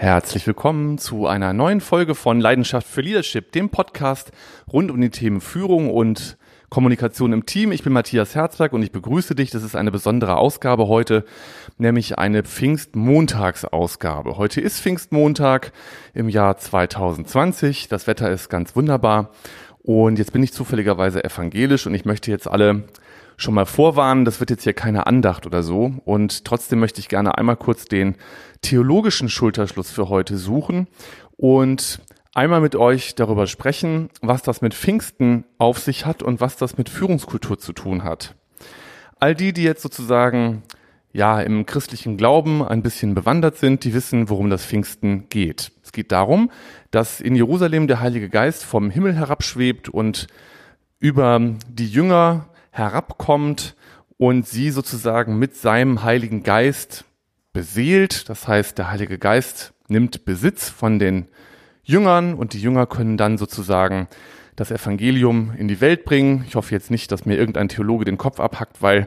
Herzlich willkommen zu einer neuen Folge von Leidenschaft für Leadership, dem Podcast rund um die Themen Führung und Kommunikation im Team. Ich bin Matthias Herzberg und ich begrüße dich. Das ist eine besondere Ausgabe heute, nämlich eine Pfingstmontagsausgabe. Heute ist Pfingstmontag im Jahr 2020. Das Wetter ist ganz wunderbar. Und jetzt bin ich zufälligerweise evangelisch und ich möchte jetzt alle schon mal vorwarnen, das wird jetzt hier keine Andacht oder so. Und trotzdem möchte ich gerne einmal kurz den theologischen Schulterschluss für heute suchen und einmal mit euch darüber sprechen, was das mit Pfingsten auf sich hat und was das mit Führungskultur zu tun hat. All die, die jetzt sozusagen ja im christlichen Glauben ein bisschen bewandert sind, die wissen, worum das Pfingsten geht. Es geht darum, dass in Jerusalem der Heilige Geist vom Himmel herabschwebt und über die Jünger herabkommt und sie sozusagen mit seinem Heiligen Geist beseelt. Das heißt, der Heilige Geist nimmt Besitz von den Jüngern und die Jünger können dann sozusagen das Evangelium in die Welt bringen. Ich hoffe jetzt nicht, dass mir irgendein Theologe den Kopf abhackt, weil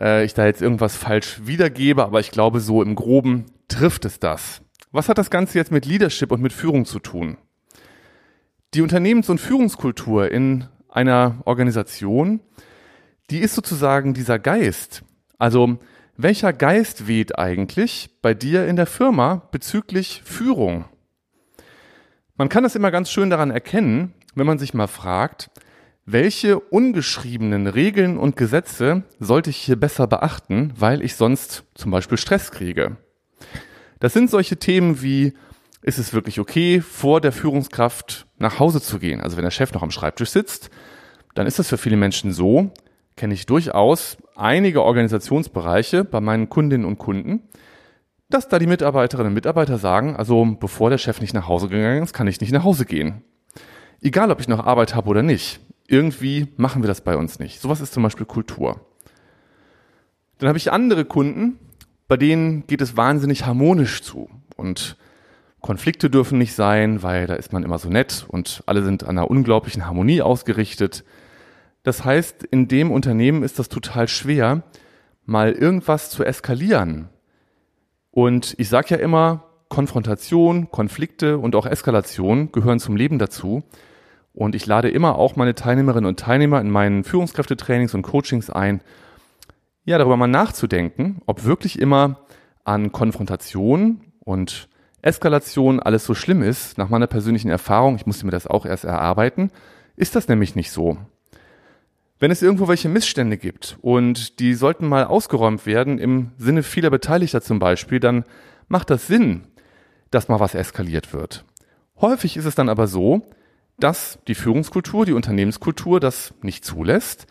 äh, ich da jetzt irgendwas falsch wiedergebe, aber ich glaube, so im groben trifft es das. Was hat das Ganze jetzt mit Leadership und mit Führung zu tun? Die Unternehmens- und Führungskultur in einer Organisation, die ist sozusagen dieser Geist. Also welcher Geist weht eigentlich bei dir in der Firma bezüglich Führung? Man kann das immer ganz schön daran erkennen, wenn man sich mal fragt, welche ungeschriebenen Regeln und Gesetze sollte ich hier besser beachten, weil ich sonst zum Beispiel Stress kriege. Das sind solche Themen wie, ist es wirklich okay, vor der Führungskraft nach Hause zu gehen? Also wenn der Chef noch am Schreibtisch sitzt, dann ist das für viele Menschen so, kenne ich durchaus einige Organisationsbereiche bei meinen Kundinnen und Kunden, dass da die Mitarbeiterinnen und Mitarbeiter sagen, also bevor der Chef nicht nach Hause gegangen ist, kann ich nicht nach Hause gehen. Egal, ob ich noch Arbeit habe oder nicht. Irgendwie machen wir das bei uns nicht. Sowas ist zum Beispiel Kultur. Dann habe ich andere Kunden, bei denen geht es wahnsinnig harmonisch zu. Und Konflikte dürfen nicht sein, weil da ist man immer so nett und alle sind an einer unglaublichen Harmonie ausgerichtet. Das heißt, in dem Unternehmen ist das total schwer, mal irgendwas zu eskalieren. Und ich sage ja immer, Konfrontation, Konflikte und auch Eskalation gehören zum Leben dazu. Und ich lade immer auch meine Teilnehmerinnen und Teilnehmer in meinen Führungskräftetrainings und Coachings ein, ja, darüber mal nachzudenken, ob wirklich immer an Konfrontation und Eskalation alles so schlimm ist. Nach meiner persönlichen Erfahrung, ich musste mir das auch erst erarbeiten, ist das nämlich nicht so. Wenn es irgendwo welche Missstände gibt und die sollten mal ausgeräumt werden, im Sinne vieler Beteiligter zum Beispiel, dann macht das Sinn, dass mal was eskaliert wird. Häufig ist es dann aber so, dass die Führungskultur, die Unternehmenskultur das nicht zulässt,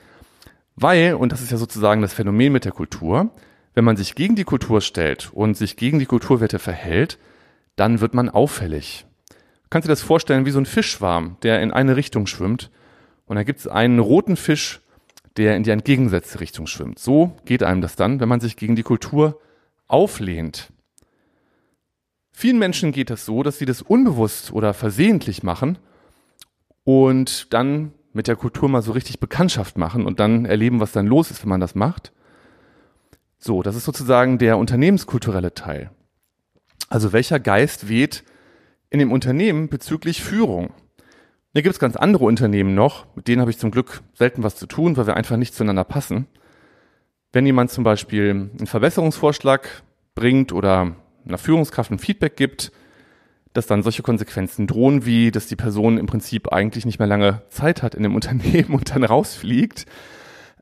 weil, und das ist ja sozusagen das Phänomen mit der Kultur, wenn man sich gegen die Kultur stellt und sich gegen die Kulturwerte verhält, dann wird man auffällig. Kannst du dir das vorstellen wie so ein Fischschwarm, der in eine Richtung schwimmt und da gibt es einen roten Fisch, der in die entgegengesetzte Richtung schwimmt. So geht einem das dann, wenn man sich gegen die Kultur auflehnt. Vielen Menschen geht das so, dass sie das unbewusst oder versehentlich machen und dann mit der Kultur mal so richtig Bekanntschaft machen und dann erleben, was dann los ist, wenn man das macht. So, das ist sozusagen der unternehmenskulturelle Teil. Also welcher Geist weht in dem Unternehmen bezüglich Führung? Hier gibt es ganz andere Unternehmen noch, mit denen habe ich zum Glück selten was zu tun, weil wir einfach nicht zueinander passen. Wenn jemand zum Beispiel einen Verbesserungsvorschlag bringt oder einer Führungskraft ein Feedback gibt, dass dann solche Konsequenzen drohen, wie dass die Person im Prinzip eigentlich nicht mehr lange Zeit hat in dem Unternehmen und dann rausfliegt.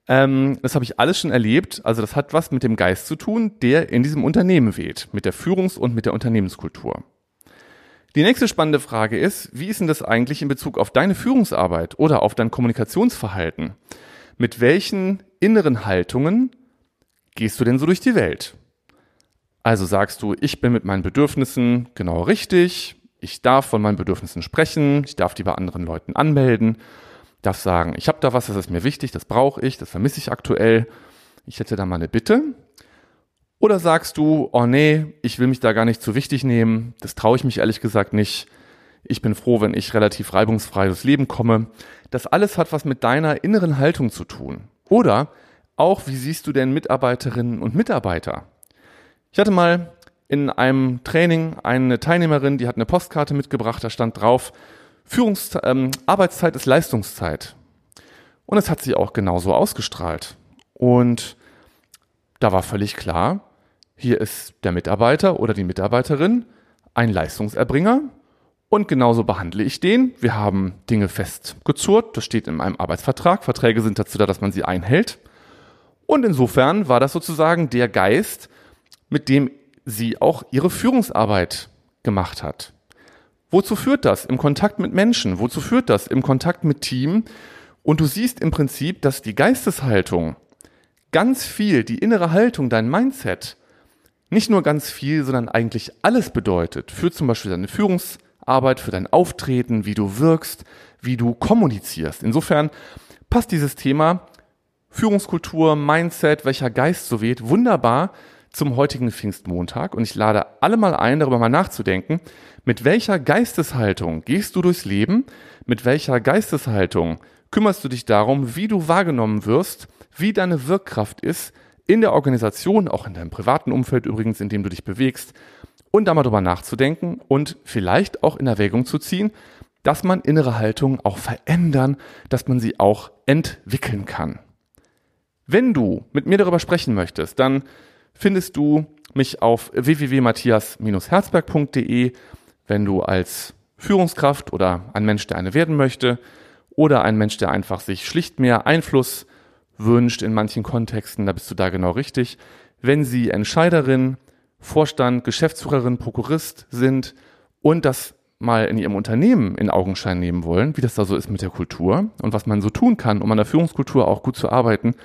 Ähm, das habe ich alles schon erlebt. Also das hat was mit dem Geist zu tun, der in diesem Unternehmen weht, mit der Führungs- und mit der Unternehmenskultur. Die nächste spannende Frage ist, wie ist denn das eigentlich in Bezug auf deine Führungsarbeit oder auf dein Kommunikationsverhalten? Mit welchen inneren Haltungen gehst du denn so durch die Welt? Also sagst du, ich bin mit meinen Bedürfnissen genau richtig, ich darf von meinen Bedürfnissen sprechen, ich darf die bei anderen Leuten anmelden, darf sagen, ich habe da was, das ist mir wichtig, das brauche ich, das vermisse ich aktuell, ich hätte da mal eine Bitte. Oder sagst du, oh nee, ich will mich da gar nicht zu wichtig nehmen, das traue ich mich ehrlich gesagt nicht. Ich bin froh, wenn ich relativ reibungsfrei durchs Leben komme. Das alles hat was mit deiner inneren Haltung zu tun. Oder auch, wie siehst du denn Mitarbeiterinnen und Mitarbeiter? Ich hatte mal in einem Training eine Teilnehmerin, die hat eine Postkarte mitgebracht, da stand drauf, Führungs ähm, Arbeitszeit ist Leistungszeit. Und es hat sie auch genauso ausgestrahlt. Und da war völlig klar, hier ist der Mitarbeiter oder die Mitarbeiterin ein Leistungserbringer und genauso behandle ich den. Wir haben Dinge festgezurrt, das steht in meinem Arbeitsvertrag. Verträge sind dazu da, dass man sie einhält. Und insofern war das sozusagen der Geist, mit dem sie auch ihre Führungsarbeit gemacht hat. Wozu führt das im Kontakt mit Menschen? Wozu führt das im Kontakt mit Team? Und du siehst im Prinzip, dass die Geisteshaltung ganz viel, die innere Haltung, dein Mindset, nicht nur ganz viel, sondern eigentlich alles bedeutet, für zum Beispiel deine Führungsarbeit, für dein Auftreten, wie du wirkst, wie du kommunizierst. Insofern passt dieses Thema Führungskultur, Mindset, welcher Geist so weht, wunderbar zum heutigen Pfingstmontag. Und ich lade alle mal ein, darüber mal nachzudenken, mit welcher Geisteshaltung gehst du durchs Leben, mit welcher Geisteshaltung kümmerst du dich darum, wie du wahrgenommen wirst, wie deine Wirkkraft ist in der Organisation, auch in deinem privaten Umfeld übrigens, in dem du dich bewegst, und da mal drüber nachzudenken und vielleicht auch in Erwägung zu ziehen, dass man innere Haltung auch verändern, dass man sie auch entwickeln kann. Wenn du mit mir darüber sprechen möchtest, dann findest du mich auf www.matthias-herzberg.de, wenn du als Führungskraft oder ein Mensch, der eine werden möchte, oder ein Mensch, der einfach sich schlicht mehr Einfluss wünscht in manchen Kontexten, da bist du da genau richtig. Wenn Sie Entscheiderin, Vorstand, Geschäftsführerin, Prokurist sind und das mal in Ihrem Unternehmen in Augenschein nehmen wollen, wie das da so ist mit der Kultur und was man so tun kann, um an der Führungskultur auch gut zu arbeiten,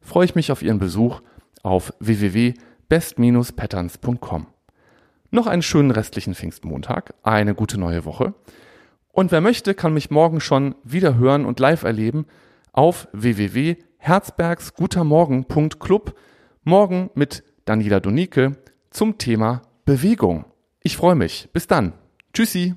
freue ich mich auf Ihren Besuch auf www.best-patterns.com. Noch einen schönen restlichen Pfingstmontag, eine gute neue Woche. Und wer möchte, kann mich morgen schon wieder hören und live erleben auf www.herzbergsgutermorgen.club. Morgen mit Daniela Donike zum Thema Bewegung. Ich freue mich. Bis dann. Tschüssi.